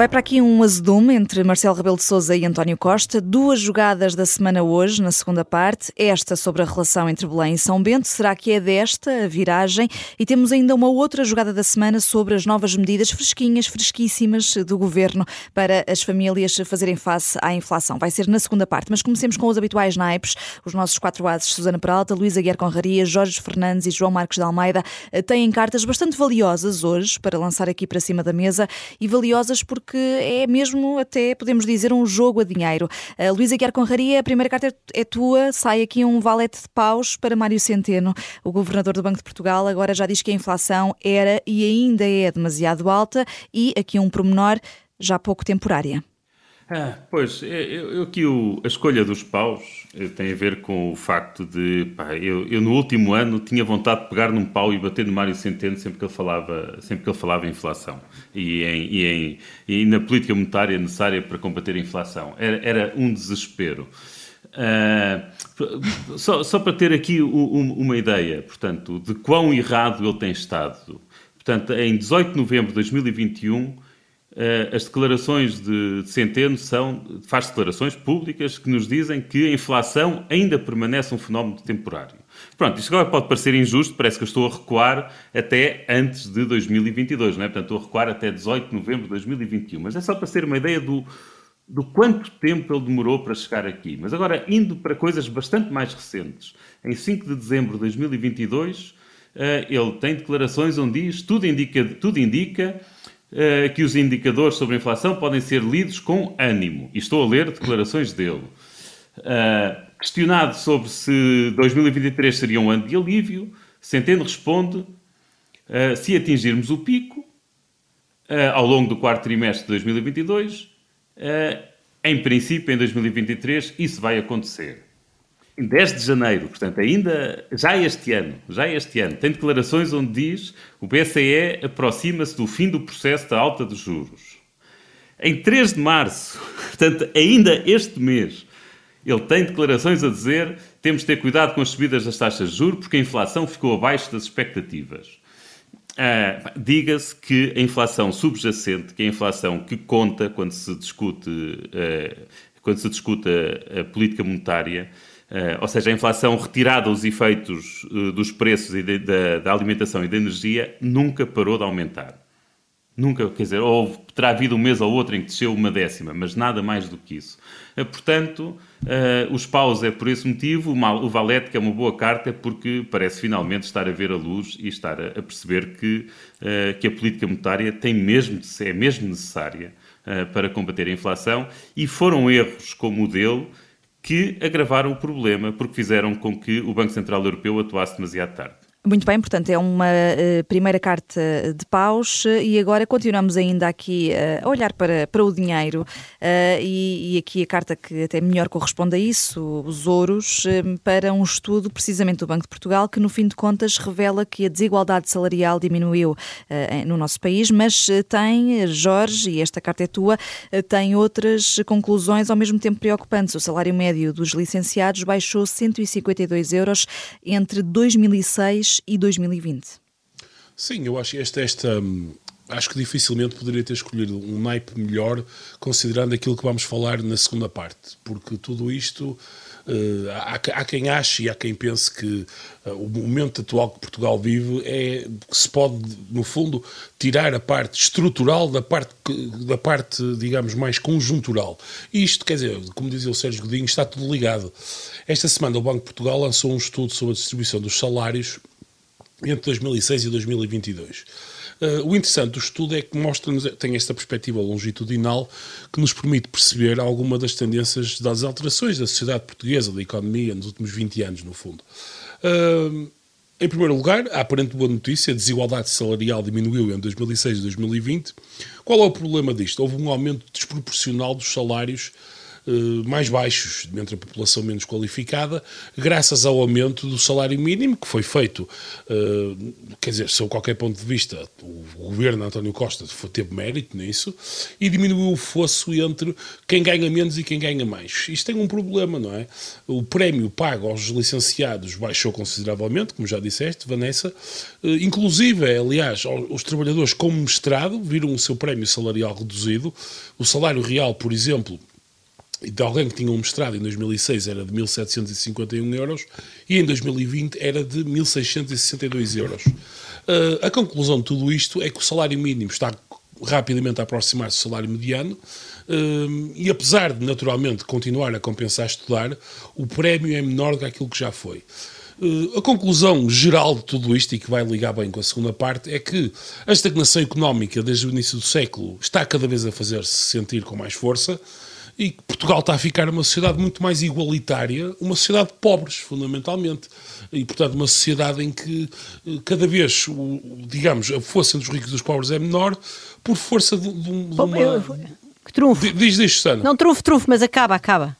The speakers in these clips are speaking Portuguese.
Vai para aqui um azedume entre Marcelo Rebelo de Sousa e António Costa. Duas jogadas da semana hoje, na segunda parte. Esta sobre a relação entre Belém e São Bento. Será que é desta a viragem? E temos ainda uma outra jogada da semana sobre as novas medidas fresquinhas, fresquíssimas do governo para as famílias fazerem face à inflação. Vai ser na segunda parte. Mas comecemos com os habituais naipes. Os nossos quatro ases, Susana Peralta, Luísa Guerra Conraria, Jorge Fernandes e João Marcos de Almeida, têm cartas bastante valiosas hoje para lançar aqui para cima da mesa e valiosas porque porque é mesmo até, podemos dizer, um jogo a dinheiro. Luísa Guiar Conraria, a primeira carta é tua, sai aqui um valete de paus para Mário Centeno, o governador do Banco de Portugal, agora já diz que a inflação era e ainda é demasiado alta e aqui um promenor já pouco temporária. Ah, pois, eu, eu aqui o, a escolha dos paus eh, tem a ver com o facto de, pá, eu, eu, no último ano tinha vontade de pegar num pau e bater no Mário Centeno sempre que ele falava, sempre que ele falava em inflação e, em, e, em, e na política monetária necessária para combater a inflação. Era, era um desespero. Uh, só, só para ter aqui um, uma ideia, portanto, de quão errado ele tem estado. Portanto, em 18 de novembro de 2021 eh, as declarações de, Centeno são, faz declarações públicas que nos dizem que a inflação ainda permanece um fenómeno temporário. Pronto, isto agora pode parecer injusto, parece que eu estou a recuar até antes de 2022, não é? Portanto, estou a recuar até 18 de novembro de 2021, mas é só para ter uma ideia do, do quanto tempo ele demorou para chegar aqui. Mas agora, indo para coisas bastante mais recentes, em 5 de dezembro de 2022, eh, ele tem declarações onde diz, tudo indica, tudo indica eh, que os indicadores sobre a inflação podem ser lidos com ânimo. E estou a ler declarações dele. Uh, questionado sobre se 2023 seria um ano de alívio, Centeno responde: uh, se atingirmos o pico ao longo do quarto trimestre de 2022, em princípio, em 2023, isso vai acontecer. 10 de janeiro, portanto, ainda já este ano, já este ano, tem declarações onde diz o BCE aproxima-se do fim do processo da alta dos juros. Em 3 de março, portanto, ainda este mês, ele tem declarações a dizer temos de ter cuidado com as subidas das taxas de juros porque a inflação ficou abaixo das expectativas. Ah, Diga-se que a inflação subjacente, que é a inflação que conta quando se discute, ah, quando se discute a, a política monetária, ou seja, a inflação retirada os efeitos uh, dos preços e de, de, da alimentação e da energia nunca parou de aumentar. Nunca, quer dizer, ou terá havido um mês ou outro em que desceu uma décima, mas nada mais do que isso. Uh, portanto, os paus é por esse motivo, o, valete, que é uma boa carta, é porque parece finalmente estar a ver a luz e estar a, a perceber que, que a política monetária tem mesmo, é mesmo necessária para combater a inflação e foram erros como o dele que agravaram o problema porque fizeram com que o Banco Central Europeu atuasse demasiado tarde. Muito bem, portanto, é uma uh, primeira carta de paus uh, e agora continuamos ainda aqui uh, a olhar para, para o dinheiro e, e, aqui a carta que até melhor corresponde a isso, os ouros, para um estudo precisamente do Banco de Portugal que no fim de contas revela que a desigualdade salarial diminuiu no nosso país, mas tem, Jorge, e esta carta é tua, tem outras conclusões ao mesmo tempo preocupantes. O salário médio dos licenciados baixou 152 euros entre 2006 e 2020. Sim, eu acho que esta, esta hum, acho que dificilmente poderia ter escolhido um naipe melhor, considerando aquilo que vamos falar na segunda parte, porque tudo isto. Uh, há, há, quem ache e há quem pense que uh, o momento atual que Portugal vive é que se pode, no fundo, tirar a parte estrutural da parte, da parte, digamos, mais conjuntural. Isto, quer dizer, como dizia o Sérgio Godinho, está tudo ligado. Esta semana o Banco de Portugal lançou um estudo sobre a distribuição dos salários entre 2006 e 2022. Uh, o interessante do estudo é que mostra-nos, tem esta perspectiva longitudinal que nos permite perceber alguma das tendências das alterações da sociedade portuguesa, da economia, nos últimos 20 anos, no fundo. Uh, em primeiro lugar, a aparente boa notícia, a desigualdade salarial diminuiu em 2006 e 2020. Qual é o problema disto? Houve um aumento desproporcional dos salários mais baixos entre a população menos qualificada, graças ao aumento do salário mínimo que foi feito, quer dizer, sob qualquer ponto de vista, o governo António Costa teve mérito nisso e diminuiu o fosso entre quem ganha menos e quem ganha mais. Isto tem um problema, não é? O prémio pago aos licenciados baixou consideravelmente, como já disseste, Vanessa, inclusive, aliás, os trabalhadores com mestrado viram o seu prémio salarial reduzido. O salário real, por exemplo, de alguém que tinha um mestrado em 2006 era de 1.751 euros e em 2020 era de 1.662 euros. Uh, a conclusão de tudo isto é que o salário mínimo está rapidamente a aproximar-se do salário mediano uh, e apesar de naturalmente continuar a compensar estudar, o prémio é menor do que aquilo que já foi. Uh, a conclusão geral de tudo isto, e que vai ligar bem com a segunda parte, é que a estagnação económica desde o início do século está cada vez a fazer-se sentir com mais força e que Portugal está a ficar uma sociedade muito mais igualitária, uma sociedade de pobres, fundamentalmente. E, portanto, uma sociedade em que eh, cada vez, o, digamos, a força entre os ricos e os pobres é menor por força de, de, de uma... Que trunfo. Diz, diz, Susana. Não trunfo, trunfo, mas acaba, acaba.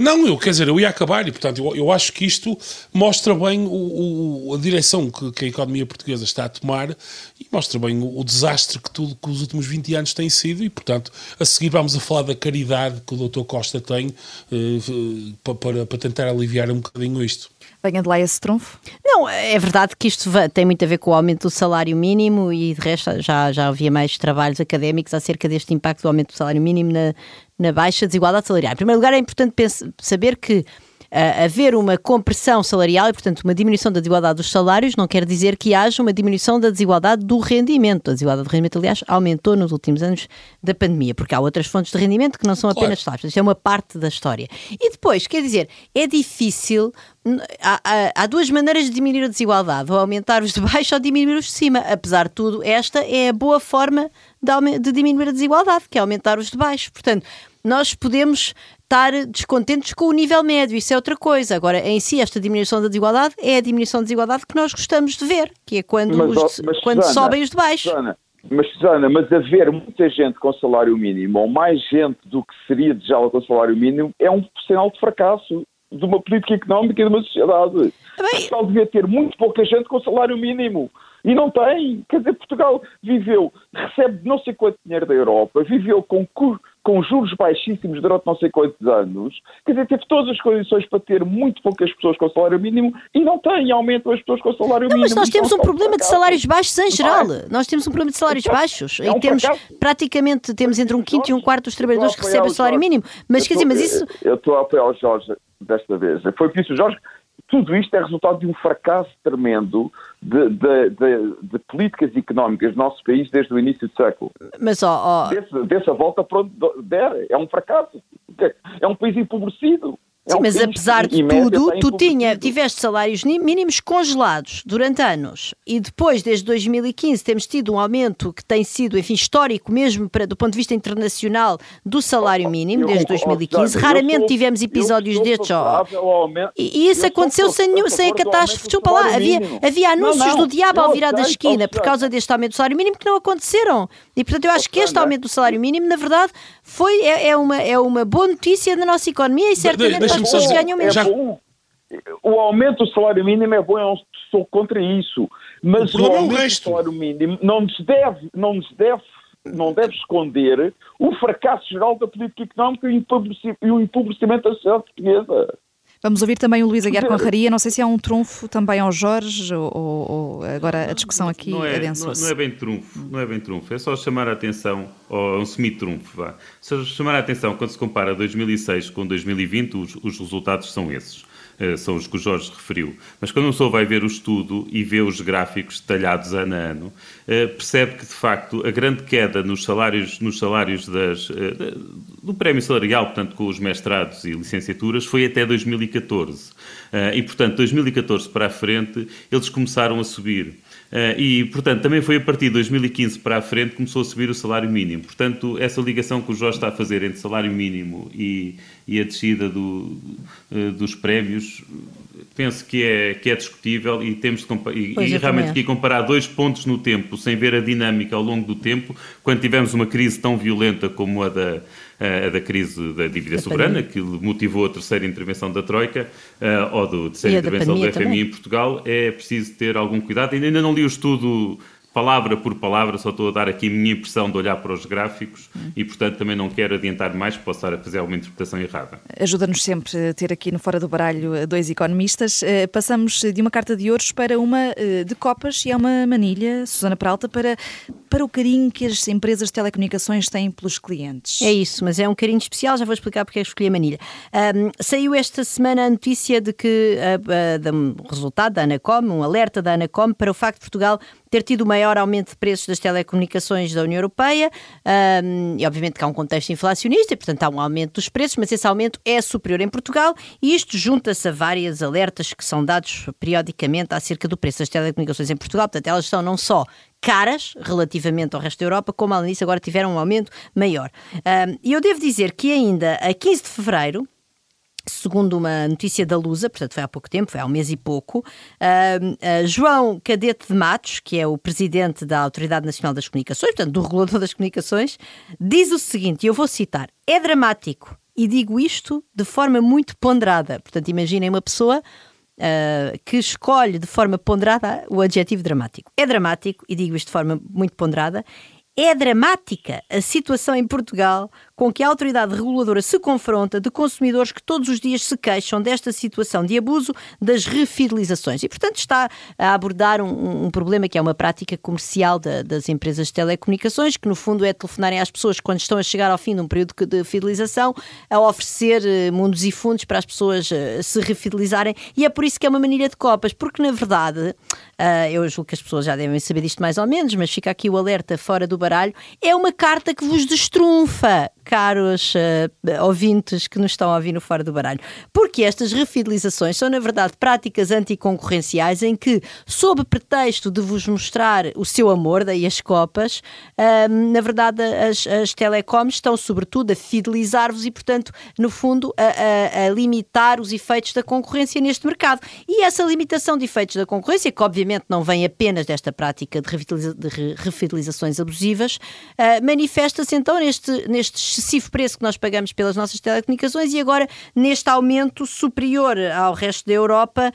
Não, eu, quer dizer, eu ia acabar e, portanto, eu, eu acho que isto mostra bem o, o, a direção que, que, a economia portuguesa está a tomar e mostra bem o, o, desastre que tudo que os últimos 20 anos tem sido e, portanto, a seguir vamos a falar da caridade que o Dr. Costa tem uh, para, para tentar aliviar um bocadinho isto. Venha de lá esse trunfo? Não, é verdade que isto tem muito a ver com o aumento do salário mínimo e de resto já, já havia mais trabalhos académicos acerca deste impacto do aumento do salário mínimo na, na baixa desigualdade salarial. Em primeiro lugar, é importante saber que uh, haver uma compressão salarial e, portanto, uma diminuição da desigualdade dos salários não quer dizer que haja uma diminuição da desigualdade do rendimento. A desigualdade do rendimento, aliás, aumentou nos últimos anos da pandemia, porque há outras fontes de rendimento que não são apenas claro. salários. Isto é uma parte da história. E depois, quer dizer, é difícil. Há, há, há, duas maneiras de diminuir a desigualdade, ou aumentar os de baixo ou diminuir os de cima. Apesar de tudo, esta é a boa forma de, de diminuir a desigualdade, que é aumentar os de baixo. Portanto, nós podemos estar descontentes com o nível médio, isso é outra coisa. Agora, em si, esta diminuição da desigualdade é a diminuição da desigualdade que nós gostamos de ver, que é quando, mas, os, mas, quando Susana, sobem os de baixo. Susana, mas, Susana, mas haver muita gente com salário mínimo, ou mais gente do que seria desejado com salário mínimo, é um sinal de fracasso de uma política económica e de uma sociedade. Bem... Portugal devia ter muito pouca gente com salário mínimo. E não tem. Quer dizer, Portugal viveu, recebe não sei quanto dinheiro da Europa, viveu com, com juros baixíssimos durante não sei quantos anos. Quer dizer, teve todas as condições para ter muito poucas pessoas com salário mínimo e não tem. Aumentam as pessoas com salário não, mínimo. Mas nós temos um problema de salários baixos em geral. Nós temos um problema de salários é baixos. É um e temos, praticamente, temos entre um quinto e um quarto dos trabalhadores que recebem salário mínimo. Mas quer dizer, mas isso. Eu estou a apoiar o Jorge desta vez. Foi por isso, Jorge, tudo isto é resultado de um fracasso tremendo de, de, de, de, políticas económicas do nosso país desde o início do século. Mas, ó, Desse, dessa volta para onde der, é um fracasso. É um país empobrecido. Sim, é um mas apesar de tudo, tu tinha, tiveste salários mínimos congelados durante anos e depois, desde 2015, temos tido um aumento que tem sido, enfim, histórico mesmo para, do ponto de vista internacional do salário mínimo, desde 2015. Raramente sou, tivemos episódios destes. e, e isso aconteceu sem, sem a catástrofe. Desculpa lá, havia, havia anúncios não, não, do diabo ao virar da esquina por causa deste aumento do salário mínimo que não aconteceram. E portanto, eu acho que este aumento do salário mínimo, na verdade, foi, é, é uma, é uma boa notícia na nossa economia e certamente É bom. O aumento do salário mínimo é bom, eu estou contra isso. Mas o, o aumento do salário mínimo não nos deve, não nos deve não deve esconder o fracasso geral da política económica e o empobrecimento da sociedade portuguesa. Vamos ouvir também o Luís Aguiar com a Raria. Não sei se há um trunfo também ao Jorge ou, ou agora a discussão aqui não é, não, não, é bem trunfo, não é bem trunfo. É só chamar a atenção, ou um semi-trunfo, vá. Só chamar a atenção quando se compara 2006 com 2020, os, os resultados são esses. Eh, são os que o Jorge referiu. Mas quando uma pessoa vai ver o estudo e vê os gráficos detalhados ano a ano, eh, percebe que, de facto, a grande queda nos salários, nos salários das, eh, do prémio salarial, portanto, com os mestrados e licenciaturas, foi até 2014. E, portanto, 2014 para a frente, eles começaram a subir. Uh, e, portanto, também foi a partir de 2015 para a frente que começou a subir o salário mínimo. Portanto, essa ligação que o Jorge está a fazer entre salário mínimo e, e a descida do, uh, dos prémios, penso que é, que é discutível e temos de e, e realmente aqui comparar dois pontos no tempo, sem ver a dinâmica ao longo do tempo, quando tivemos uma crise tão violenta como a da a da crise da dívida da soberana, que motivou a terceira intervenção da Troika, ou da terceira intervenção do FMI também. em Portugal, é preciso ter algum cuidado. Ainda não li o estudo palavra por palavra, só estou a dar aqui a minha impressão de olhar para os gráficos hum. e, portanto, também não quero adiantar mais, posso estar a fazer alguma interpretação errada. Ajuda-nos sempre a ter aqui no Fora do Baralho dois economistas. Eh, passamos de uma carta de ouros para uma eh, de copas e é uma manilha, Susana Peralta, para, para o carinho que as empresas de telecomunicações têm pelos clientes. É isso, mas é um carinho especial, já vou explicar porque é que escolhi a manilha. Um, saiu esta semana a notícia de que o resultado da Anacom, um alerta da Anacom para o facto de Portugal ter tido o maior aumento de preços das telecomunicações da União Europeia, um, e obviamente que há um contexto inflacionista, e portanto há um aumento dos preços, mas esse aumento é superior em Portugal, e isto junta-se a vários alertas que são dados periodicamente acerca do preço das telecomunicações em Portugal, portanto elas são não só caras relativamente ao resto da Europa, como além disso agora tiveram um aumento maior. E eu devo dizer que ainda a 15 de fevereiro, Segundo uma notícia da Lusa, portanto foi há pouco tempo, foi há um mês e pouco, João Cadete de Matos, que é o presidente da Autoridade Nacional das Comunicações, portanto do regulador das comunicações, diz o seguinte, e eu vou citar: é dramático, e digo isto de forma muito ponderada. Portanto, imaginem uma pessoa Uh, que escolhe de forma ponderada o adjetivo dramático. É dramático, e digo isto de forma muito ponderada, é dramática a situação em Portugal com que a autoridade reguladora se confronta de consumidores que todos os dias se queixam desta situação de abuso das refidelizações. E, portanto, está a abordar um, um problema que é uma prática comercial da, das empresas de telecomunicações, que no fundo é telefonarem às pessoas quando estão a chegar ao fim de um período de fidelização, a oferecer uh, mundos e fundos para as pessoas uh, se refidelizarem. E é por isso que é uma manilha de copas, porque na verdade, uh, eu julgo que as pessoas já devem saber disto mais ou menos, mas fica aqui o alerta fora do baralho, é uma carta que vos destrunfa caros uh, ouvintes que nos estão a ouvir no Fora do Baralho. Porque estas refidelizações são, na verdade, práticas anticoncorrenciais em que, sob pretexto de vos mostrar o seu amor, daí as copas, uh, na verdade, as, as telecoms estão, sobretudo, a fidelizar-vos e, portanto, no fundo, a, a, a, limitar os efeitos da concorrência neste mercado. E essa limitação de efeitos da concorrência, que obviamente não vem apenas desta prática de, de refidelizações abusivas, uh, manifesta-se então neste, nestes excessivo preço que nós pagamos pelas nossas telecomunicações e agora neste aumento superior ao resto da Europa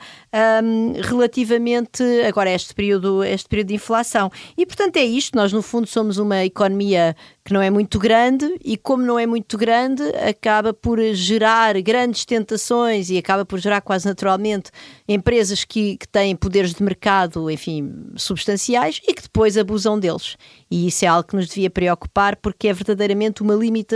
um, relativamente agora a este período, este período de inflação. E portanto é isto, nós no fundo somos uma economia que não é muito grande e como não é muito grande acaba por gerar grandes tentações e acaba por gerar quase naturalmente empresas que, que têm poderes de mercado, enfim, substanciais e que depois abusam deles. E isso é algo que nos devia preocupar porque é verdadeiramente uma limitação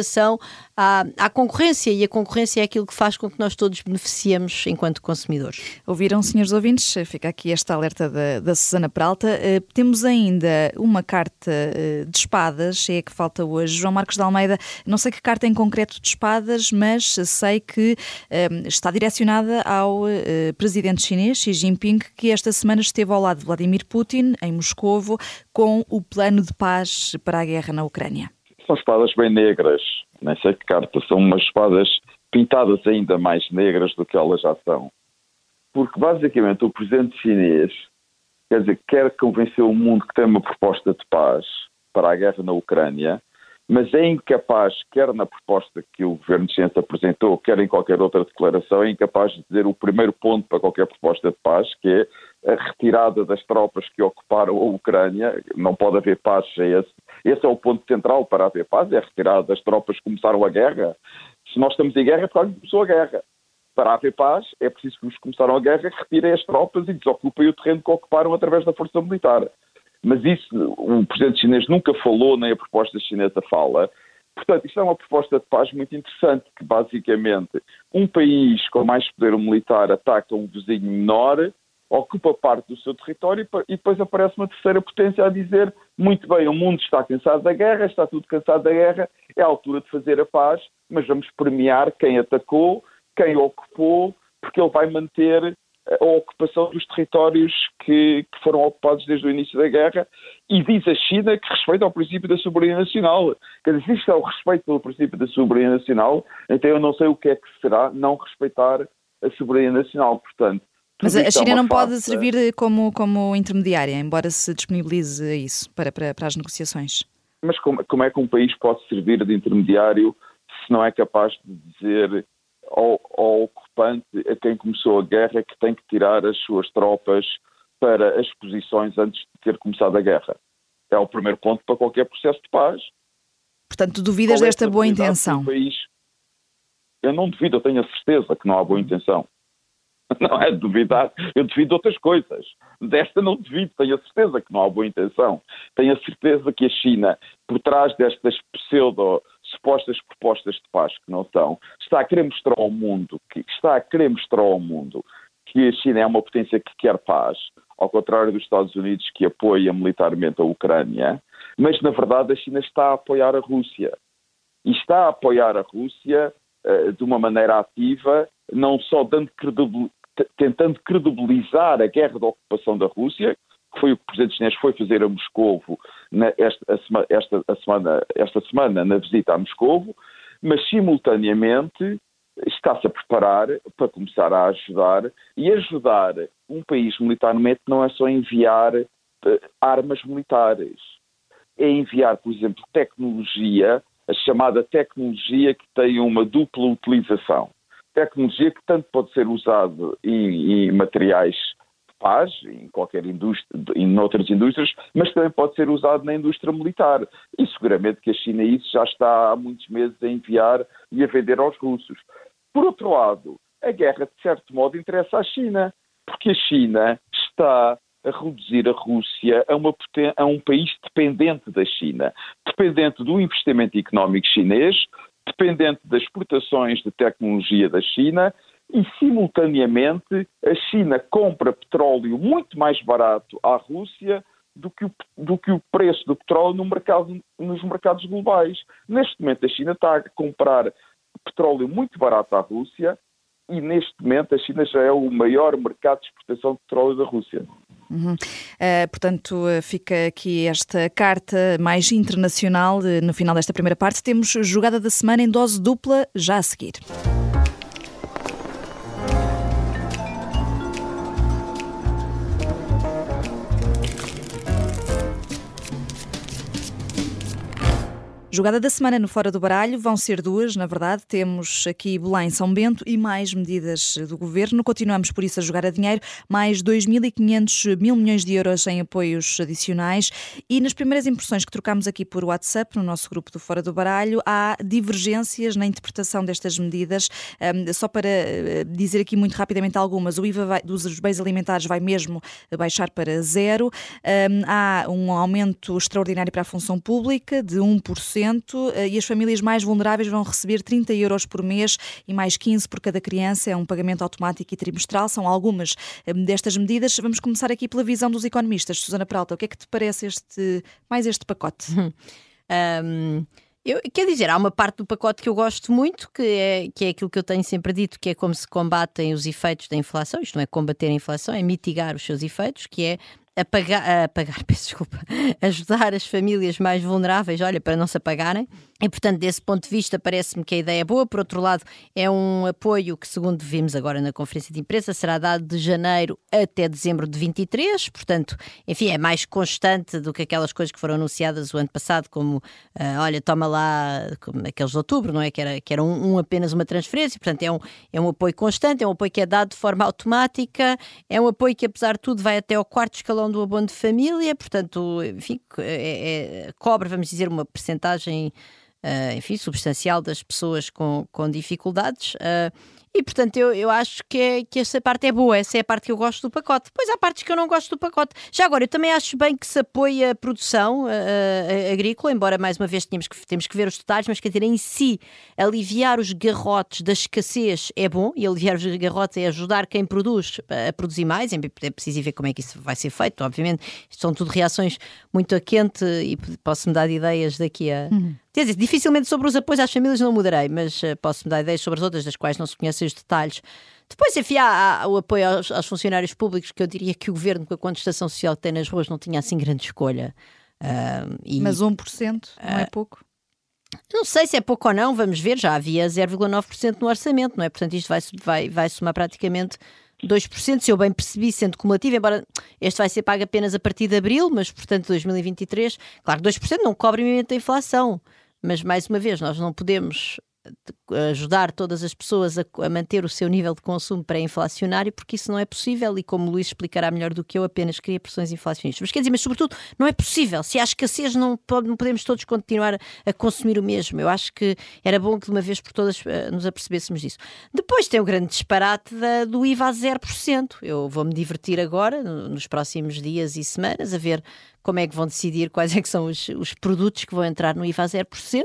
à, à concorrência e a concorrência é aquilo que faz com que nós todos beneficiemos enquanto consumidores. Ouviram, senhores ouvintes? Fica aqui esta alerta da, da Susana Peralta. Uh, temos ainda uma carta uh, de espadas, é a que falta hoje. João Marcos de Almeida, não sei que carta em concreto de espadas, mas sei que uh, está direcionada ao presidente chinês, Xi Jinping, que esta semana esteve ao lado de Vladimir Putin, em Moscovo, com o plano de paz para a guerra na Ucrânia? São espadas bem negras, nem sei que cartas, são umas espadas pintadas ainda mais negras do que elas já são. Porque basicamente o presidente chinês, quer dizer, quer convencer o mundo que tem uma proposta de paz para a guerra na Ucrânia, mas é incapaz, quer na proposta que o governo chinês apresentou, quer em qualquer outra declaração, é incapaz de dizer o primeiro ponto para qualquer proposta de paz, que é a retirada das tropas que ocuparam a Ucrânia, não pode haver paz sem esse. Esse é o ponto central para haver paz, é a retirada das tropas que começaram a guerra. Se nós estamos em guerra, é porque começou a guerra. Para haver paz, é preciso que os que começaram a guerra retirem as tropas e desocupem o terreno que ocuparam através da força militar. Mas isso o presidente chinês nunca falou, nem a proposta chinesa fala. Portanto, isto é uma proposta de paz muito interessante, que basicamente um país com mais poder militar ataca um vizinho menor ocupa parte do seu território e depois aparece uma terceira potência a dizer muito bem, o mundo está cansado da guerra, está tudo cansado da guerra, é a altura de fazer a paz, mas vamos premiar quem atacou, quem ocupou, porque ele vai manter a ocupação dos territórios que, que, foram ocupados desde o início da guerra e diz a China que respeita ao princípio da soberania nacional. Quer dizer, se isto é o respeito pelo princípio da soberania nacional, então eu não sei o que é que será não respeitar a soberania nacional. Portanto, mas a China é não pode servir como, como intermediária, embora se disponibilize isso para, para, para as negociações. Mas como, como, é que um país pode servir de intermediário se se não é capaz de dizer ao, ao ocupante, a quem começou a guerra, que tem que tirar as suas tropas para as posições antes de ter começado a guerra. É o primeiro ponto para qualquer processo de paz. Portanto, duvidas é desta boa intenção? País? Eu não duvido, eu tenho a certeza que não há boa intenção. Não é duvidar, eu duvido de outras coisas. Desta não duvido, tenho a certeza que não há boa intenção. Tenho a certeza que a China, por trás destas pseudo supostas propostas de paz que não são, está a querer mostrar ao mundo que está a querer mostrar ao mundo que a China é uma potência que quer paz, ao contrário dos Estados Unidos que apoia militarmente a Ucrânia, mas na verdade a China está a apoiar a Rússia. E está a apoiar a Rússia uh, de uma maneira ativa, não só dando tentando credibilizar a guerra de ocupação da Rússia, que foi o que o Presidente chinês foi fazer a Moscovo esta, esta, semana, esta semana na visita a Moscovo, mas simultaneamente está-se a preparar para começar a ajudar e ajudar um país militarmente não é só enviar uh, armas militares, é enviar, por exemplo, tecnologia, a chamada tecnologia que tem uma dupla utilização. Tecnologia que tanto pode ser usada em, em materiais paz, em qualquer indústria, em outras indústrias, mas também pode ser usado na indústria militar. E seguramente que a China isso já está há muitos meses a enviar e a vender aos russos. Por outro lado, a guerra, de certo modo, interessa à China, porque a China está a reduzir a Rússia a, uma, a um país dependente da China, dependente do investimento económico chinês, dependente das exportações de tecnologia da China e, simultaneamente, a China compra petróleo muito mais barato à Rússia do que o, do que o preço do petróleo no mercado, nos mercados globais. Neste momento, a China está a comprar petróleo muito barato à Rússia e, neste momento, a China já é o maior mercado de exportação de petróleo da Rússia. Uhum. Uh, portanto, fica aqui esta carta mais internacional. No final desta primeira parte, temos jogada da semana em dose dupla já a seguir. Jogada da semana no Fora do Baralho vão ser duas, na verdade. Temos aqui Belém, São Bento e mais medidas do governo. Continuamos por isso a jogar a dinheiro, mais 2.500 mil milhões de euros em apoios adicionais. E nas primeiras impressões que trocámos aqui por WhatsApp, no nosso grupo do Fora do Baralho, há divergências na interpretação destas medidas. Um, só para eh, dizer aqui muito rapidamente algumas, o IVA vai, dos bens alimentares vai mesmo baixar para zero. Um, há um aumento extraordinário para a função pública de 1%. Eh, e as famílias mais vulneráveis vão receber 30 euros por mês e mais 15 por cada criança. É um pagamento automático e trimestral. São algumas eh, destas medidas. Vamos começar aqui pela visão dos economistas. Susana Peralta, o que é que te parece este, mais este pacote? um... Eu, quer dizer, há uma parte do pacote que eu gosto muito, que é, que é aquilo que eu tenho sempre dito, que é como se combatem os efeitos da inflação, isto não é combater a inflação, é mitigar os seus efeitos, que é a pagar, a pagar, peço desculpa, ajudar as famílias mais vulneráveis, olha, para não se apagarem. E, portanto, desse ponto de vista, parece-me que a ideia é boa. Por outro lado, é um apoio que, segundo vimos agora na conferência de imprensa, será dado de janeiro até dezembro de 23. Portanto, enfim, é mais constante do que aquelas coisas que foram anunciadas o ano passado, como, uh, olha, toma lá, aqueles de outubro, não é? Que era, que era um, um, apenas uma transferência. Portanto, é um, é um apoio constante, é um apoio que é dado de forma automática, é um apoio que, apesar de tudo, vai até ao quarto escalão do abono de família. Portanto, enfim, é, é, cobre, vamos dizer, uma percentagem enfim, substancial das pessoas com, com dificuldades. E portanto eu, eu acho que, é, que essa parte é boa, essa é a parte que eu gosto do pacote. Depois há partes que eu não gosto do pacote. Já agora, eu também acho bem que se apoie a produção uh, agrícola, embora mais uma vez tenhamos que, temos que ver os detalhes, mas quer dizer, em si, aliviar os garrotes da escassez é bom, e aliviar os garrotes é ajudar quem produz a produzir mais, é preciso ver como é que isso vai ser feito, obviamente. Isto são tudo reações muito a quente e posso-me dar ideias daqui a. Uhum Quer dizer, dificilmente sobre os apoios às famílias não mudarei, mas uh, posso-me dar ideias sobre as outras, das quais não se conhecem os detalhes. Depois, enfim, há, há o apoio aos, aos, funcionários públicos, que eu diria que o governo, com a contestação social que tem nas ruas, não tinha assim grande escolha. Uh, e, mas 1% não é pouco? Não sei se é pouco ou não, vamos ver. Já havia 0,9% no orçamento, não é? Portanto, isto vai, vai, vai somar praticamente 2%, se eu bem percebi, sendo cumulativo, embora este vai ser pago apenas a partir de abril, mas portanto 2023, claro, 2% não cobre da inflação, mas mais uma vez, nós não podemos ajudar todas as pessoas a, a manter o seu nível de consumo pré-inflacionário, porque isso não é possível e, como o Luís explicará melhor do que eu, apenas cria pressões inflacionistas. Mas quer dizer, mas sobretudo, não é possível. Se há escassez, não, não podemos todos continuar a consumir o mesmo. Eu acho que era bom que de uma vez por todas uh, nos apercebêssemos disso. Depois tem o grande disparate da, do IVA a 0%. Eu vou-me divertir agora, nos próximos dias e semanas, a ver como é que vão decidir quais é que são os, os produtos que vão entrar no IVA a 0%.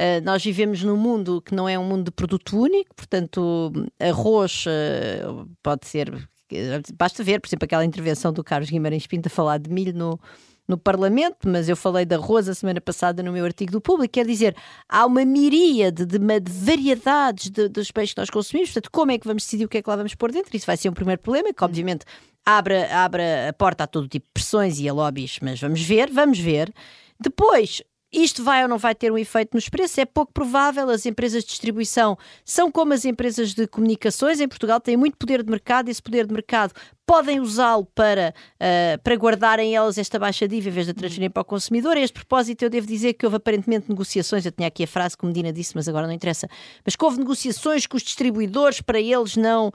Uh, nós vivemos num mundo que não é um mundo de produto único, portanto, arroz uh, pode ser. Basta ver, por exemplo, aquela intervenção do Carlos Guimarães Pinto a falar de milho no, no Parlamento, mas eu falei de arroz a semana passada no meu artigo do Público. Quer dizer, há uma miríade de, de variedades de, dos peixes que nós consumimos, portanto, como é que vamos decidir o que é que lá vamos pôr dentro? Isso vai ser um primeiro problema, que obviamente abre, abre a porta a todo tipo de pressões e a lobbies, mas vamos ver, vamos ver. Depois, isto vai ou não vai ter um efeito nos preços? É pouco provável. As empresas de distribuição são como as empresas de comunicações. Em Portugal têm muito poder de mercado e esse poder de mercado podem usá-lo para, uh, para guardarem elas esta baixa de IVA em vez de transferirem para o consumidor. A este propósito, eu devo dizer que houve aparentemente negociações. Eu tinha aqui a frase que Medina disse, mas agora não interessa. Mas que houve negociações com os distribuidores para eles não uh,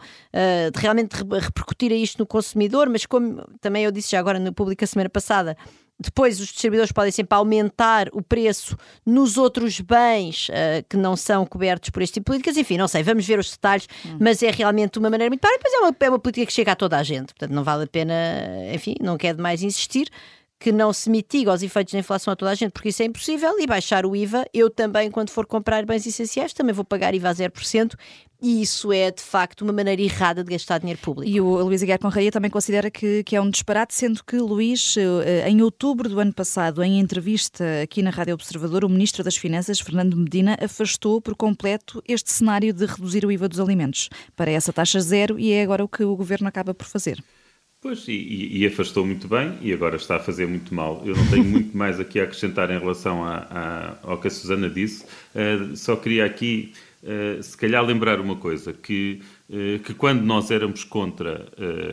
realmente repercutirem isto no consumidor. Mas como também eu disse já agora no público a semana passada, depois, os distribuidores podem sempre aumentar o preço nos outros bens uh, que não são cobertos por este tipo de políticas. Enfim, não sei, vamos ver os detalhes, hum. mas é realmente uma maneira muito clara. Depois é uma, é uma política que chega a toda a gente, portanto, não vale a pena, enfim, não quer demais insistir que não se mitiga os efeitos da inflação a toda a gente, porque isso é impossível, e baixar o IVA, eu também, quando for comprar bens essenciais, também vou pagar IVA a 0%, e isso é, de facto, uma maneira errada de gastar dinheiro público. E o Luís Aguiar Conraria também considera que, que é um disparate, sendo que, Luís, eh, em outubro do ano passado, em entrevista aqui na Rádio Observador, o Ministro das Finanças, Fernando Medina, afastou por completo este cenário de reduzir o IVA dos alimentos para essa taxa zero, e é agora o que o Governo acaba por fazer. Pois, e, e, afastou muito bem e agora está a fazer muito mal. Eu não tenho muito mais aqui a acrescentar em relação a, a, ao que a Susana disse. Uh, só queria aqui, uh, se calhar, lembrar uma coisa: que, uh, que quando nós éramos contra,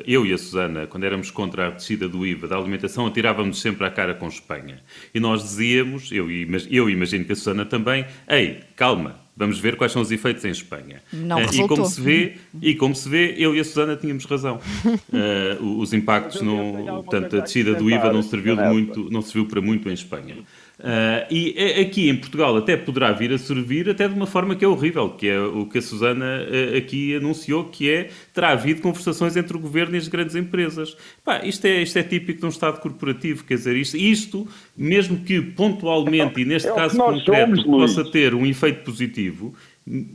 eu e a Susana, quando éramos contra a descida do IVA da alimentação, atirávamos sempre à cara com Espanha. E nós dizíamos, eu, eu imagino que a Susana também, ei, calma, Vamos ver quais são os efeitos em Espanha. Não uh, e como se vê E como se vê, eu e a Susana tínhamos razão. Uh, os impactos, não, portanto, a descida do IVA não serviu, de muito, não serviu para muito em Espanha. Uh, e aqui em Portugal até poderá vir a servir até de uma forma que é horrível, que é o que a Susana uh, aqui anunciou, que é terá havido conversações entre o governo e as grandes empresas. Pá, isto, é, isto é típico de um Estado corporativo, quer dizer, isto, isto mesmo que pontualmente e neste é caso concreto somos, possa ter um efeito positivo,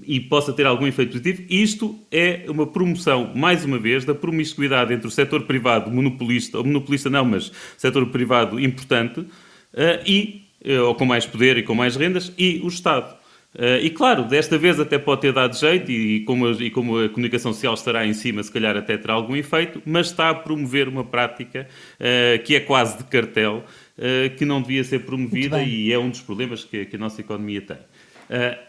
e possa ter algum efeito positivo, isto é uma promoção, mais uma vez, da promiscuidade entre o setor privado monopolista, ou monopolista não, mas setor privado importante, uh, e ou com mais poder e com mais rendas, e o Estado. Uh, e claro, desta vez até pode ter dado jeito, e, como, e, como, a comunicação social estará em cima, se calhar até terá algum efeito, mas está a promover uma prática uh, que é quase de cartel, uh, que não devia ser promovida e é um dos problemas que, que a nossa economia tem.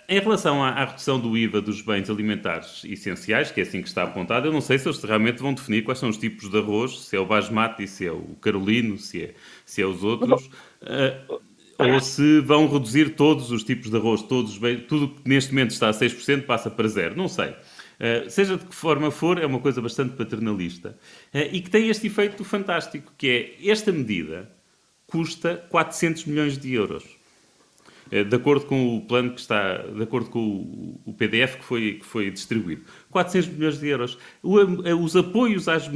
em relação à, à, redução do IVA dos bens alimentares essenciais, que é assim que está apontado, eu não sei se eles realmente vão definir quais são os tipos de arroz, se é o basmati, se é o carolino, se é, se é os outros. Uh, ou se vão reduzir todos os tipos de arroz, todos, tudo que neste momento está a 6% passa para zero. Não sei. Uh, seja de que forma for, é uma coisa bastante paternalista uh, e que tem este efeito fantástico, que é esta medida custa 400 milhões de euros. Uh, de acordo com o plano que está, de acordo com o, PDF que foi, que foi distribuído. 400 milhões de euros. Os apoios às,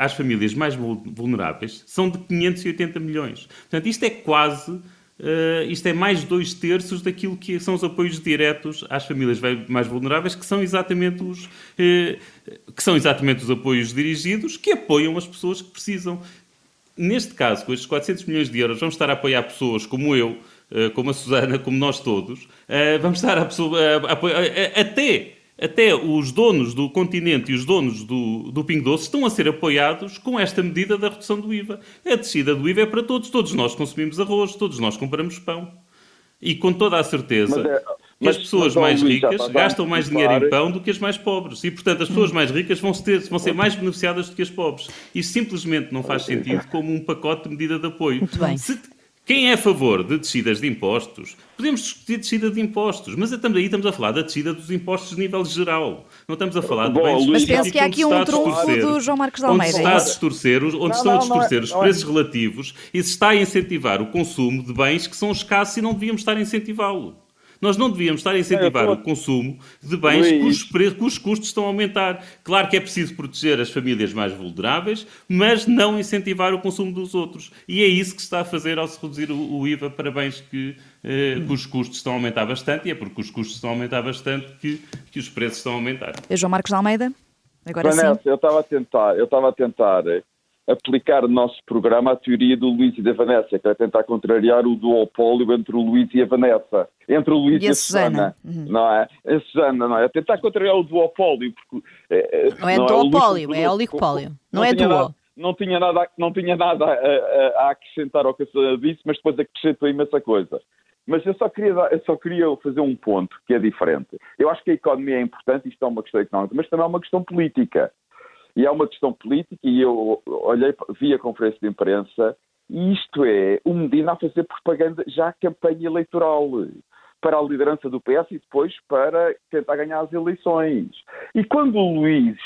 às famílias mais vulneráveis são de 580 milhões. Portanto, isto é quase Uh, isto é mais dois terços daquilo que são os apoios diretos às famílias mais vulneráveis, que são exatamente os, uh, que são exatamente os apoios dirigidos que apoiam as pessoas que precisam. Neste caso, com estes 400 milhões de euros, vamos estar a apoiar pessoas como eu, uh, como a Susana, como nós todos. vamos estar a, a, a apoiar até até os donos do continente e os donos do, do Pingo Doce estão a ser apoiados com esta medida da redução do IVA. A descida do IVA é para todos. Todos nós consumimos arroz, todos nós compramos pão. E com toda a certeza mas é, mas, que as pessoas mais ricas gastam mais dinheiro em pão do que as mais pobres. E, portanto, as pessoas mais ricas vão, ter, vão ser mais beneficiadas do que as pobres. Isso simplesmente não faz sentido como um pacote de medida de apoio. Muito bem. Se, Quem é a favor de descidas de impostos, podemos discutir descida de impostos, mas também aí estamos a falar da descida dos impostos de nível geral. Não estamos a falar de bens Mas penso que há aqui um trunfo do João Marcos de Almeida. Onde, está a distorcer, onde não, estão não, a distorcer os é- preços relativos e se está a incentivar o consumo de bens que são escassos e não devíamos estar a incentivá-lo. Nós não devíamos estar a incentivar é, o consumo de bens cujos, cujos custos estão a aumentar. Claro que é preciso proteger as famílias mais vulneráveis, mas não incentivar o consumo dos outros. E é isso que se está a fazer ao se reduzir o, o IVA para bens que, eh, cujos custos estão a aumentar bastante, e é porque os custos estão a aumentar bastante que, que os preços estão a aumentar. É João Marcos de Almeida? Agora Vanessa, sim. eu estava a tentar, eu estava a tentar eh, aplicar no nosso programa a teoria do Luís e da Vanessa, que é tentar contrariar o duopólio entre o Luís e a Vanessa, entre o Luís e, e a, Susana, Susana uhum. não é? A Susana, não é? Tentar contrariar o duopólio, porque... É, não é não duopólio, é, é oligopólio, não, não é duo. Nada, não tinha nada, não tinha nada a, a, a acrescentar ao que a Susana disse, mas depois acrescentou imensa coisa. Mas eu só, queria, eu só queria fazer um ponto que é diferente. Eu acho que a economia é importante, isto é uma questão económica, mas também é uma questão política. E é uma questão política, e eu olhei, vi a conferência de imprensa, e isto é o Medina a fazer propaganda já campanha eleitoral para a liderança do PS e depois para tentar ganhar as eleições. E quando o Luís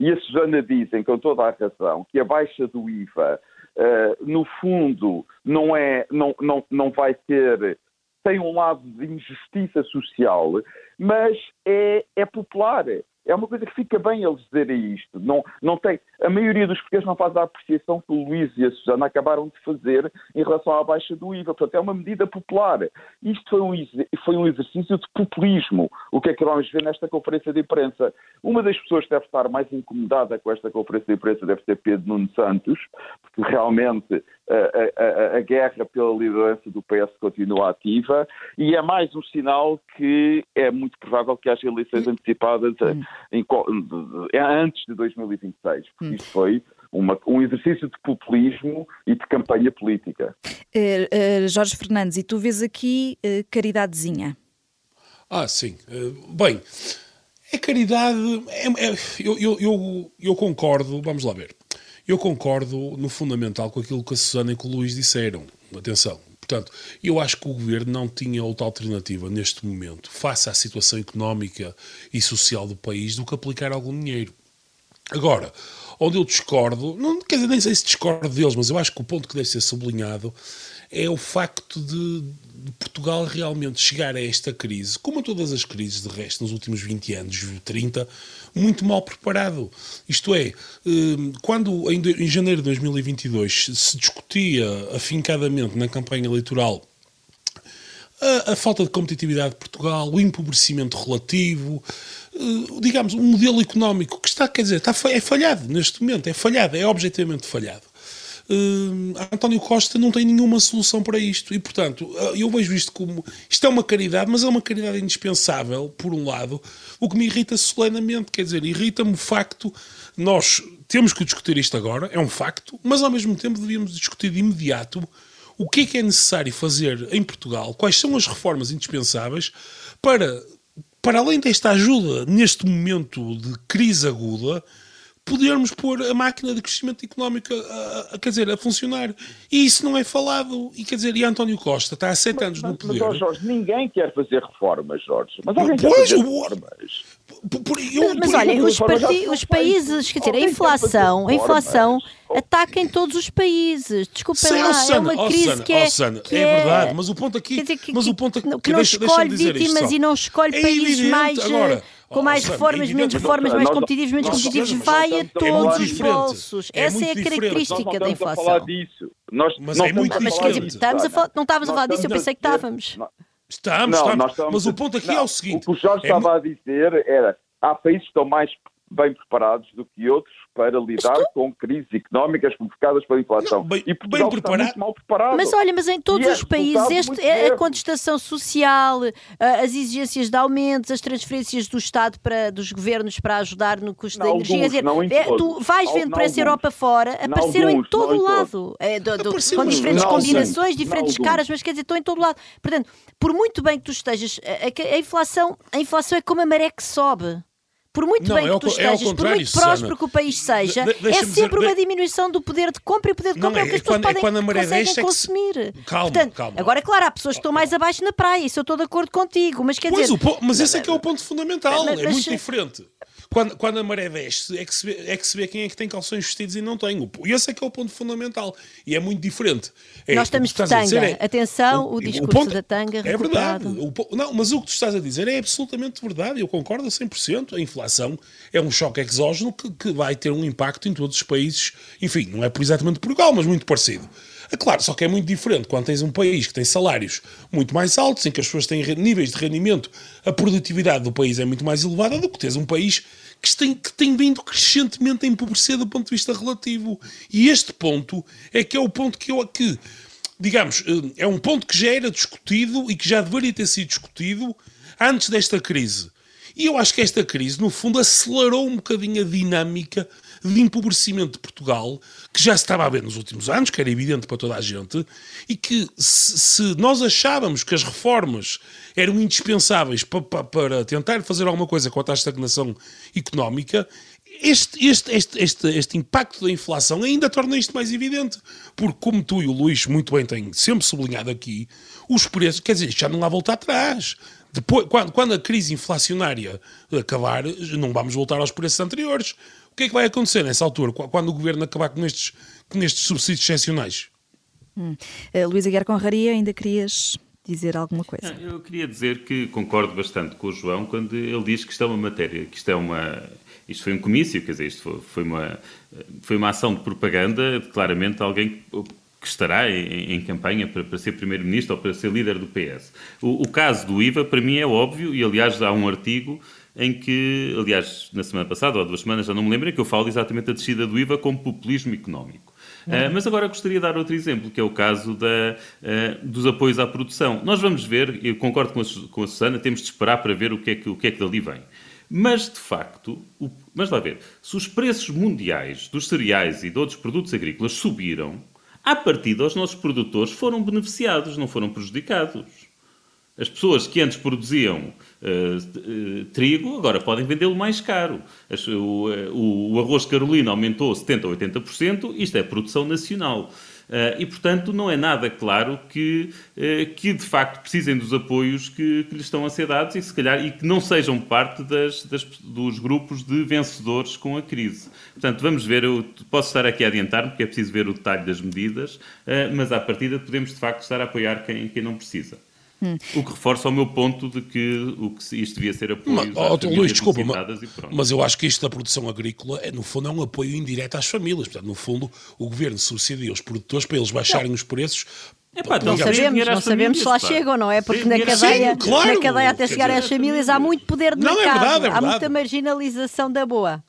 e a Susana dizem, com toda a razão, que a baixa do IVA, uh, no fundo, não, é, não, não, não vai ter tem um lado de injustiça social, mas é, é popular é uma coisa que fica bem eles dizerem isto. Não, não tem, a maioria dos portugueses não faz a apreciação que o Luís e a Susana acabaram de fazer em relação à baixa do IVA. Portanto, é uma medida popular. Isto foi um, foi um exercício de populismo, o que é que vamos ver nesta conferência de imprensa. Uma das pessoas que deve estar mais incomodada com esta conferência de imprensa deve ser Pedro Nuno Santos, porque realmente a, a, a, guerra pela liderança do PS continua ativa e é mais um sinal que é muito provável que haja eleições antecipadas hum. em, em, antes de 2026, porque hum. isso foi uma, um exercício de populismo e de campanha política. Uh, uh, Jorge Fernandes, e tu vês aqui uh, caridadezinha? Ah, sim. bem, é caridade. É, é, eu, eu, eu, eu concordo, vamos lá ver. Eu concordo no fundamental com aquilo que a Susana e que o Luís disseram. Atenção. Portanto, eu acho que o governo não tinha outra alternativa neste momento, face à situação económica e social do país, do que aplicar algum dinheiro. Agora, onde eu discordo, não, quer dizer, nem sei se discordo deles, mas eu acho que o ponto que deve ser sublinhado é o facto de, de, Portugal realmente chegar a esta crise, como a todas as crises de resto nos últimos 20 anos, 30, muito mal preparado. Isto é, hum, quando em janeiro de 2022 se discutia afincadamente na campanha eleitoral a, a, falta de competitividade de Portugal, o empobrecimento relativo, digamos, um modelo económico que está, quer dizer, está, é falhado neste momento, é falhado, é objetivamente falhado uh, António Costa não tem nenhuma solução para isto. E, portanto, uh, eu vejo isto como. Isto é uma caridade, mas é uma caridade indispensável, por um lado, o que me irrita solenemente. Quer dizer, irrita-me o facto. Nós temos que discutir isto agora, é um facto, mas ao mesmo tempo devíamos discutir de imediato o que é que é necessário fazer em Portugal, quais são as reformas indispensáveis para, para além desta ajuda neste momento de crise aguda, podermos pôr a máquina de crescimento económico a, a, quer dizer, a funcionar. E isso não é falado. E quer dizer, e António Costa está há sete anos mas, no poder. Mas, Jorge, ninguém quer fazer reformas, Jorge. Mas alguém quer fazer reformas. Por, por, eu, mas, olha, os, os países, quer dizer, a inflação, a inflação ataca em todos os países. Desculpem Sim, lá, Sana, é uma crise Sana, que é, Sana, que é, é verdade, mas o ponto aqui, dizer, que, mas o ponto aqui, que, que não deixa, escolhe deixa vítimas e não escolhe é países mais agora, eh, com mais oh, reformas, menos reformas, mais competitivos, menos competitivos, vai a todos os bolsos. Essa é a característica da inflação. Mas é muito diferente. Não estávamos a falar disso, eu pensei que estávamos. Estamos, estamos, mas o ponto aqui é o seguinte. O que o Jorge estava a dizer era, há países que estão mais bem preparados do que outros para lidar Estou... com crises económicas provocadas pela inflação. Não, bem, e Portugal bem preparado. está muito mal preparado. Mas olha, mas em todos e os é países este, é a contestação social, as exigências de aumentos, as transferências do Estado para dos governos para ajudar no custo da energia. Quer dizer, é, tu vais vendo para essa Europa fora, apareceram em todo o lado. É, do, do, com diferentes combinações, diferentes caras, mas quer dizer, estão em todo o lado. Portanto, por muito bem que tu estejas, a, a, inflação, a inflação é como a maré que sobe por muito Não, bem é que tu é estejas, por muito próspero Susana. que o país seja, De- é sempre dizer- uma diminuição do poder de compra e o poder de Não, compra é, é- o que as é pessoas quando- é podem, conseguem que consumir. Calma, Portanto, calma. Agora, claro, há pessoas que estão mais abaixo na praia, isso eu estou de acordo contigo, mas quer Pois, dizer... o mas esse é que é o ponto fundamental, Mas- é muito diferente. Quando, quando a maré desce, é que, se vê, é que se vê quem é que tem calções vestidos e não tem. O- E esse é que é o ponto fundamental. E é muito diferente. É, Nós o estamos de a dizer tanga. Atenção, o discurso da tanga É verdade. O não, mas o que tu estás a dizer é absolutamente verdade. Eu concordo a 100%. A inflação é um choque exógeno que, que vai ter um impacto em todos os países. Enfim, não é exatamente Portugal, mas muito parecido. É claro, só que é muito diferente quando tens um país que tem salários muito mais altos, em que as pessoas têm níveis de rendimento, a produtividade do país é muito mais elevada do que tens um país que tem, que tem vindo crescentemente a empobrecer do ponto de vista relativo. E este ponto é que é o ponto que eu que, digamos, eh, é um ponto que já era discutido e que já deveria ter sido discutido antes desta crise. E eu acho que esta crise, no fundo, acelerou um bocadinho a dinâmica de empobrecimento de Portugal, que já se estava a ver nos últimos anos, que era evidente para toda a gente, e que se, nós achávamos que as reformas eram indispensáveis pa- pa- para tentar fazer alguma coisa contra a estagnação económica, este, este, este, este, este impacto da inflação ainda torna isto mais evidente. Porque, como tu e o Luís muito bem têm sempre sublinhado aqui, os preços, quer dizer, já não há volta atrás. Depois, quando, quando a crise inflacionária acabar, não vamos voltar aos preços anteriores. O que é que vai acontecer nessa altura, qu- quando o governo acabar com estes, com estes subsídios excepcionais? Uh, Luís Aguiar Conraria, ainda querias dizer alguma coisa? Não, Eu queria dizer que concordo bastante com o João quando ele diz que isto é uma matéria, que isto é uma. Isto foi um comício, quer dizer, isto foi, foi uma, foi uma ação de propaganda de claramente alguém que, que estará em, em campanha para, para ser Primeiro-Ministro ou para ser líder do PS. O, o caso do IVA, para mim, é óbvio, e aliás, há um artigo em que, aliás, na semana passada ou há duas semanas, já não me lembro, em que eu falo exatamente da descida do IVA como populismo económico. Uh, mas agora gostaria de dar outro exemplo, que é o caso da, uh, dos apoios à produção. Nós vamos ver, eu concordo com a, com a Susana, temos de esperar para ver o que é que, o que, é que dali vem. Mas, de facto, o, mas lá ver, se os preços mundiais dos cereais e de outros produtos agrícolas subiram, à partida os nossos produtores foram beneficiados, não foram prejudicados. As pessoas que antes produziam eh, trigo agora podem vendê-lo mais caro. As- o, eh, o- arroz carolino aumentou 70% ou 80%, isto é produção nacional. Eh, e, portanto, não é nada claro que, que de facto precisem dos apoios que, que lhes estão a ser dados e, se calhar, e que não sejam parte das, das- dos grupos de vencedores com a crise. Portanto, vamos ver, eu posso estar aqui a adiantar-me, porque é preciso ver o detalhe das medidas, mas à partida podemos, de facto, estar a apoiar quem, quem não precisa. O que reforça o meu ponto de que, o que isto devia ser apoio Mas, famílias Luís, desculpa, ma- necessitadas e pronto. mas eu acho que isto da produção agrícola, é, no fundo, é um apoio indireto às famílias. Portanto, no fundo, o governo subsidia os produtores para eles baixarem os preços. Epá, Não Digamos, sabemos, não às sabemos se lá famílias, pá. chegam, não é? Porque Sim, na cadeia, famílias. Claro, na cadeia até chegar às famílias há muito poder de Não, é mercado, verdade, é há verdade. muita marginalização da boa.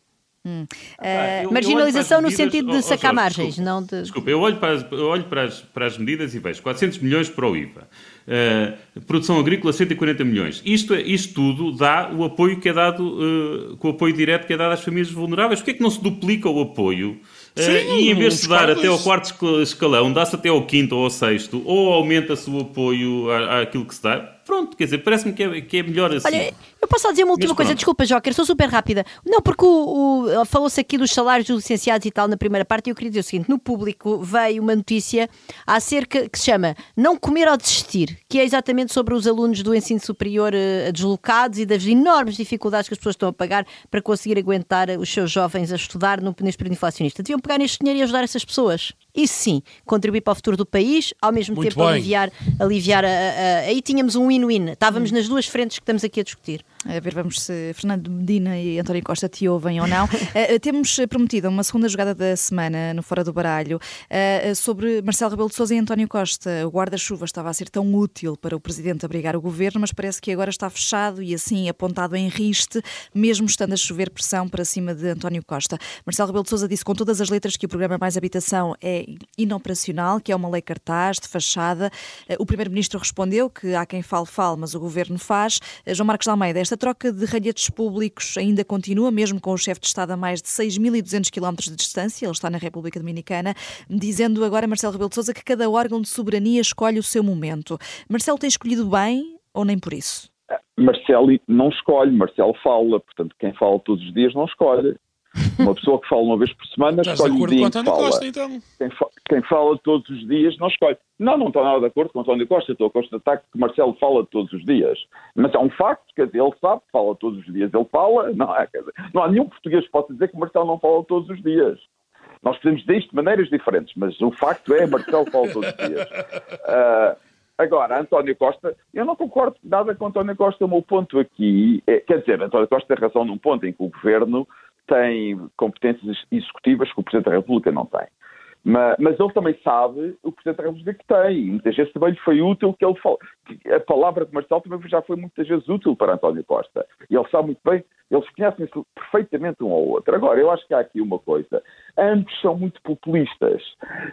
Pá, eu- eu marginalização olho no sentido de medidas- oh, oh, sacar margens, desculpa. não de- Desculpa, eu olho, para as, eu olho para, as, para as medidas e vejo 400 milhões para o IVA. Uh, produção agrícola 140 milhões. Isto, é- isto tudo dá o apoio que é dado, uh, com o apoio direto que é dado às famílias vulneráveis. Porquê é que não se duplica o apoio? Uh, Sim, e em vez de dar até ao quarto escal- escalão, dá-se até ao quinto ou ao sexto, ou aumenta-se o apoio à- àquilo que se dá. Pronto, quer dizer, parece-me que é, que é melhor assim. Olha, eu posso só dizer uma última Mas coisa, pronto. desculpa, Joker, sou super rápida. Não, porque o, o- falou-se aqui dos salários dos licenciados e tal na primeira parte, e eu queria dizer o seguinte: no público veio uma notícia acerca que se chama Não Comer ou Desistir, que é exatamente sobre os alunos do ensino superior eh, deslocados e das enormes dificuldades que as pessoas estão a pagar para conseguir aguentar os seus jovens a estudar no, neste período inflacionista. Deviam pegar neste dinheiro e ajudar essas pessoas. Isso sim, contribuir para o futuro do país, ao mesmo Muito tempo bem. aliviar, aliviar a, a- a- aí tínhamos um win-win. Estávamos nas duas frentes que estamos aqui a discutir. A ver, vamos se Fernando Medina e António Costa te ouvem ou não. Eh, temos eh, prometido uma segunda jogada da semana no Fora do Baralho eh, sobre Marcelo Rebelo de Sousa e António Costa. O guarda-chuva estava a ser tão útil para o Presidente abrigar o Governo, mas parece que agora está fechado e assim apontado em riste, mesmo estando a chover pressão para cima de António Costa. Marcelo Rebelo de Sousa disse com todas as letras que o programa Mais Habitação é inoperacional, que é uma lei cartaz, de fachada. Eh, O Primeiro-Ministro respondeu que há quem fale, fale, mas o Governo faz. João Marcos Almeida, esta troca de ralhetes públicos ainda continua, mesmo com o chefe de Estado a mais de 6.200 km de distância, ele está na República Dominicana, dizendo agora Marcelo Rebelo de Sousa que cada órgão de soberania escolhe o seu momento. Marcelo tem escolhido bem ou nem por isso? Marcelo não escolhe, Marcelo fala, portanto, quem fala todos os dias não escolhe. Uma pessoa que fala uma vez por semana Estás escolhe de acordo dia com António fala. Costa, então? Quem, fa- quem fala todos os dias não escolhe. Não, não estou nada de acordo com António Costa. Estou a constatar que Marcelo fala todos os dias. Mas é um facto, quer dizer, ele sabe fala todos os dias. Ele fala, não é? Dizer, não há nenhum português que possa dizer que Marcelo não fala todos os dias. Nós podemos dizer isto de maneiras diferentes, mas o facto é Marcelo fala todos os dias. Ah, agora, António Costa, eu não concordo nada com António Costa. O meu ponto aqui, é, quer dizer, António Costa tem razão num ponto em que o governo tem competências executivas que o Presidente da República não tem. Mas, mas ele também sabe o Presidente da República que tem. E muitas vezes também lhe foi útil que ele que A palavra de Marcelo também já foi muitas vezes útil para António Costa. E ele sabe muito bem, eles conhecem-se perfeitamente um ao outro. Agora, eu acho que há aqui uma coisa. Ambos são muito populistas.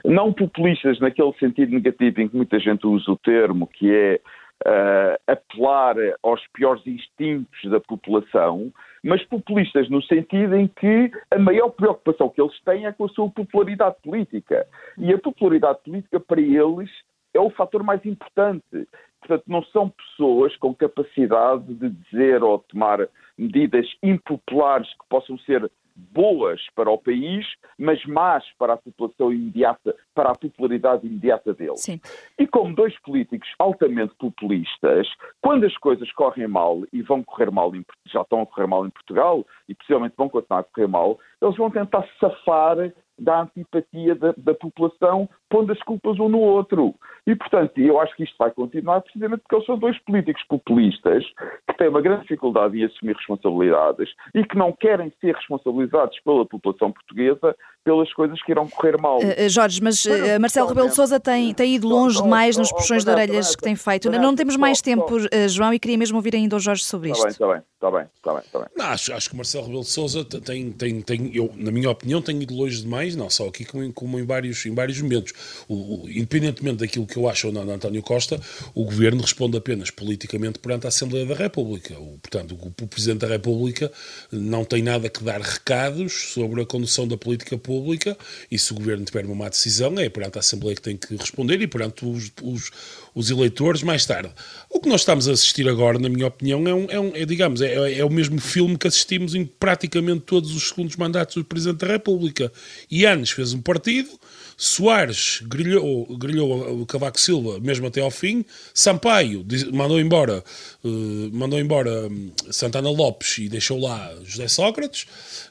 Não populistas naquele sentido negativo em que muita gente usa o termo, que é eh, apelar aos piores instintos da população, mas populistas no sentido em que a maior preocupação que eles têm é com a sua popularidade política. E a popularidade política para eles é o fator mais importante. Portanto, não são pessoas com capacidade de dizer ou tomar medidas impopulares que possam ser boas para o país, mas más para a população imediata, para a popularidade imediata deles. Sim. E como dois políticos altamente populistas, quando as coisas correm mal e vão correr mal, em, já estão a correr mal em Portugal e possivelmente vão continuar a correr mal, eles vão tentar safar da antipatia da, da população, pondo as culpas um no outro. E, portanto, eu acho que isto vai continuar precisamente porque eles são dois políticos populistas que têm uma grande dificuldade em assumir responsabilidades e que não querem ser responsabilizados pela população portuguesa pelas coisas que irão correr mal. Uh, Jorge, mas uh, Mas, Marcelo Rebelo de Sousa tem, tem ido longe Só- demais só- nos puxões de orelhas que tem feito. Não temos mais tempo, uh, João, e queria mesmo ouvir ainda o Jorge sobre Está isto. bem, está bem, está bem, está bem, está bem. Não, acho, acho que o Marcelo Rebelo de Sousa tem, tem, tem, eu, na minha opinião, tem ido longe demais, não só aqui como, em- como em, vários, em vários momentos. O, o- independentemente daquilo que eu acho ou não de António Costa, o governo responde apenas politicamente perante a Assembleia da República. O, portanto, o, o Presidente da República não tem nada que dar recados sobre a condução da política pública e se o governo tiver uma má decisão, é perante a Assembleia que tem que responder e perante os, os, os eleitores mais tarde. O que nós estamos a assistir agora, na minha opinião, é, um, é, um, é digamos, é, é o mesmo filme que assistimos em praticamente todos os segundos mandatos do Presidente da República. Ianes fez um partido, Soares grilhou, grilhou o Cavaco Silva mesmo até ao fim, Sampaio mandou embora, eh, mandou embora hum, Santana Lopes e deixou lá José Sócrates,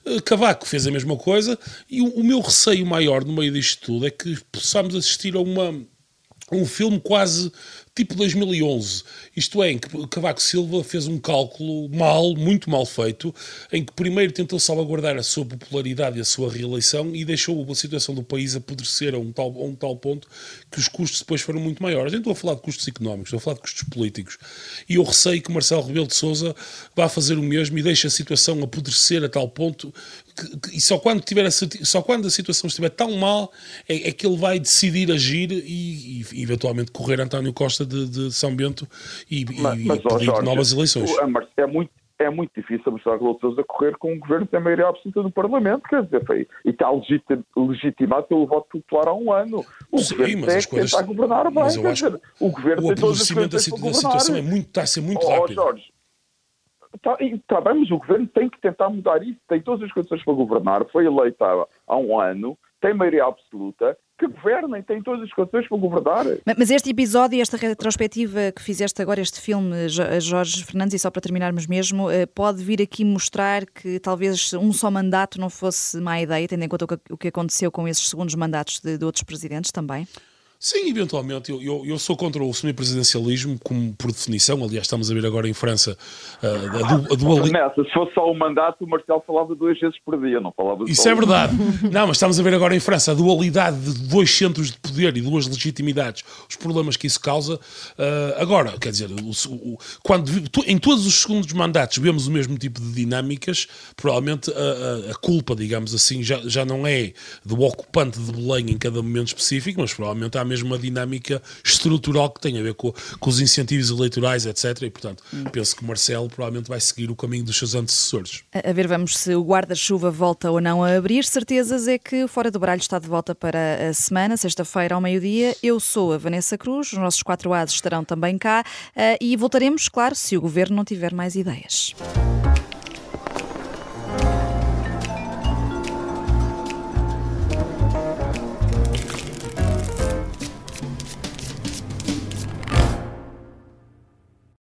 eh, Cavaco fez a mesma coisa, e o, o meu receio maior no meio disto tudo é que possamos assistir a uma um filme quase tipo 2011. Isto é, em que Cavaco Silva fez um cálculo mal, muito mal feito, em que primeiro tentou salvaguardar a sua popularidade e a sua reeleição e deixou a situação do país apodrecer a um tal, a um tal ponto que os custos depois foram muito maiores. Eu não estou a falar de custos económicos, estou a falar de custos políticos. E eu receio que Marcelo Rebelo de Sousa vá fazer o mesmo e deixe a situação apodrecer a tal ponto que, que- e só quando, tiver a, só quando a situação estiver tão mal é, é que ele vai decidir agir e, e eventualmente correr António Costa de, de São Bento e, Mas, e mas, pedir Jorge, novas eleições. a É muito, é muito difícil mostrar de Sousa correr com um governo que tem maioria absoluta do Parlamento, quer dizer, foi, e está legiti- legitimado pelo voto popular há um ano. O Sim, governo tem as que coisas- tentar governar bem, quer dizer, o governo O tem todas as da, coisas da governar. situação é muito, está a ser muito Oh, oh, rápido. Jorge, Está tá bem, mas o governo tem que tentar mudar isso. Tem todas as condições para governar. Foi eleito há, há um ano, tem maioria absoluta. Que governem, tem todas as condições para governar. Ma- Mas este episódio esta retrospectiva que fizeste agora, este filme, Jo- Jorge Fernandes, e só para terminarmos mesmo, eh, pode vir aqui mostrar que talvez um só mandato não fosse má ideia, tendo em conta o que, o que aconteceu com esses segundos mandatos de, de outros presidentes também? Sim, eventualmente. Eu, eu, eu sou contra o semipresidencialismo, como por definição. Aliás, estamos a ver agora em França ah, a, a duali- Nessa, se fosse só um mandato, o Marcelo falava duas vezes por dia, não falava Isso é um. verdade. Não, mas estamos a ver agora em França a dualidade de dois centros de poder e duas legitimidades, os problemas que isso causa. Ah, agora, quer dizer, o- o- quando to- em todos os segundos mandatos vemos o mesmo tipo de dinâmicas, provavelmente a, a- a culpa, digamos assim, já, já não é do ocupante de Belém em cada momento específico, mas provavelmente há mesmo mesmo uma dinâmica estrutural que tem a ver com, com os incentivos eleitorais, etc. E, portanto, hum. penso que o Marcelo provavelmente vai seguir o caminho dos seus antecessores. A, ver, vamos se o guarda-chuva volta ou não a abrir. Certezas é que Fora do Baralho está de volta para a semana, sexta-feira ao meio-dia. Eu sou a Vanessa Cruz, os nossos quatro ases estarão também cá uh, e voltaremos, claro, se o governo não tiver mais ideias.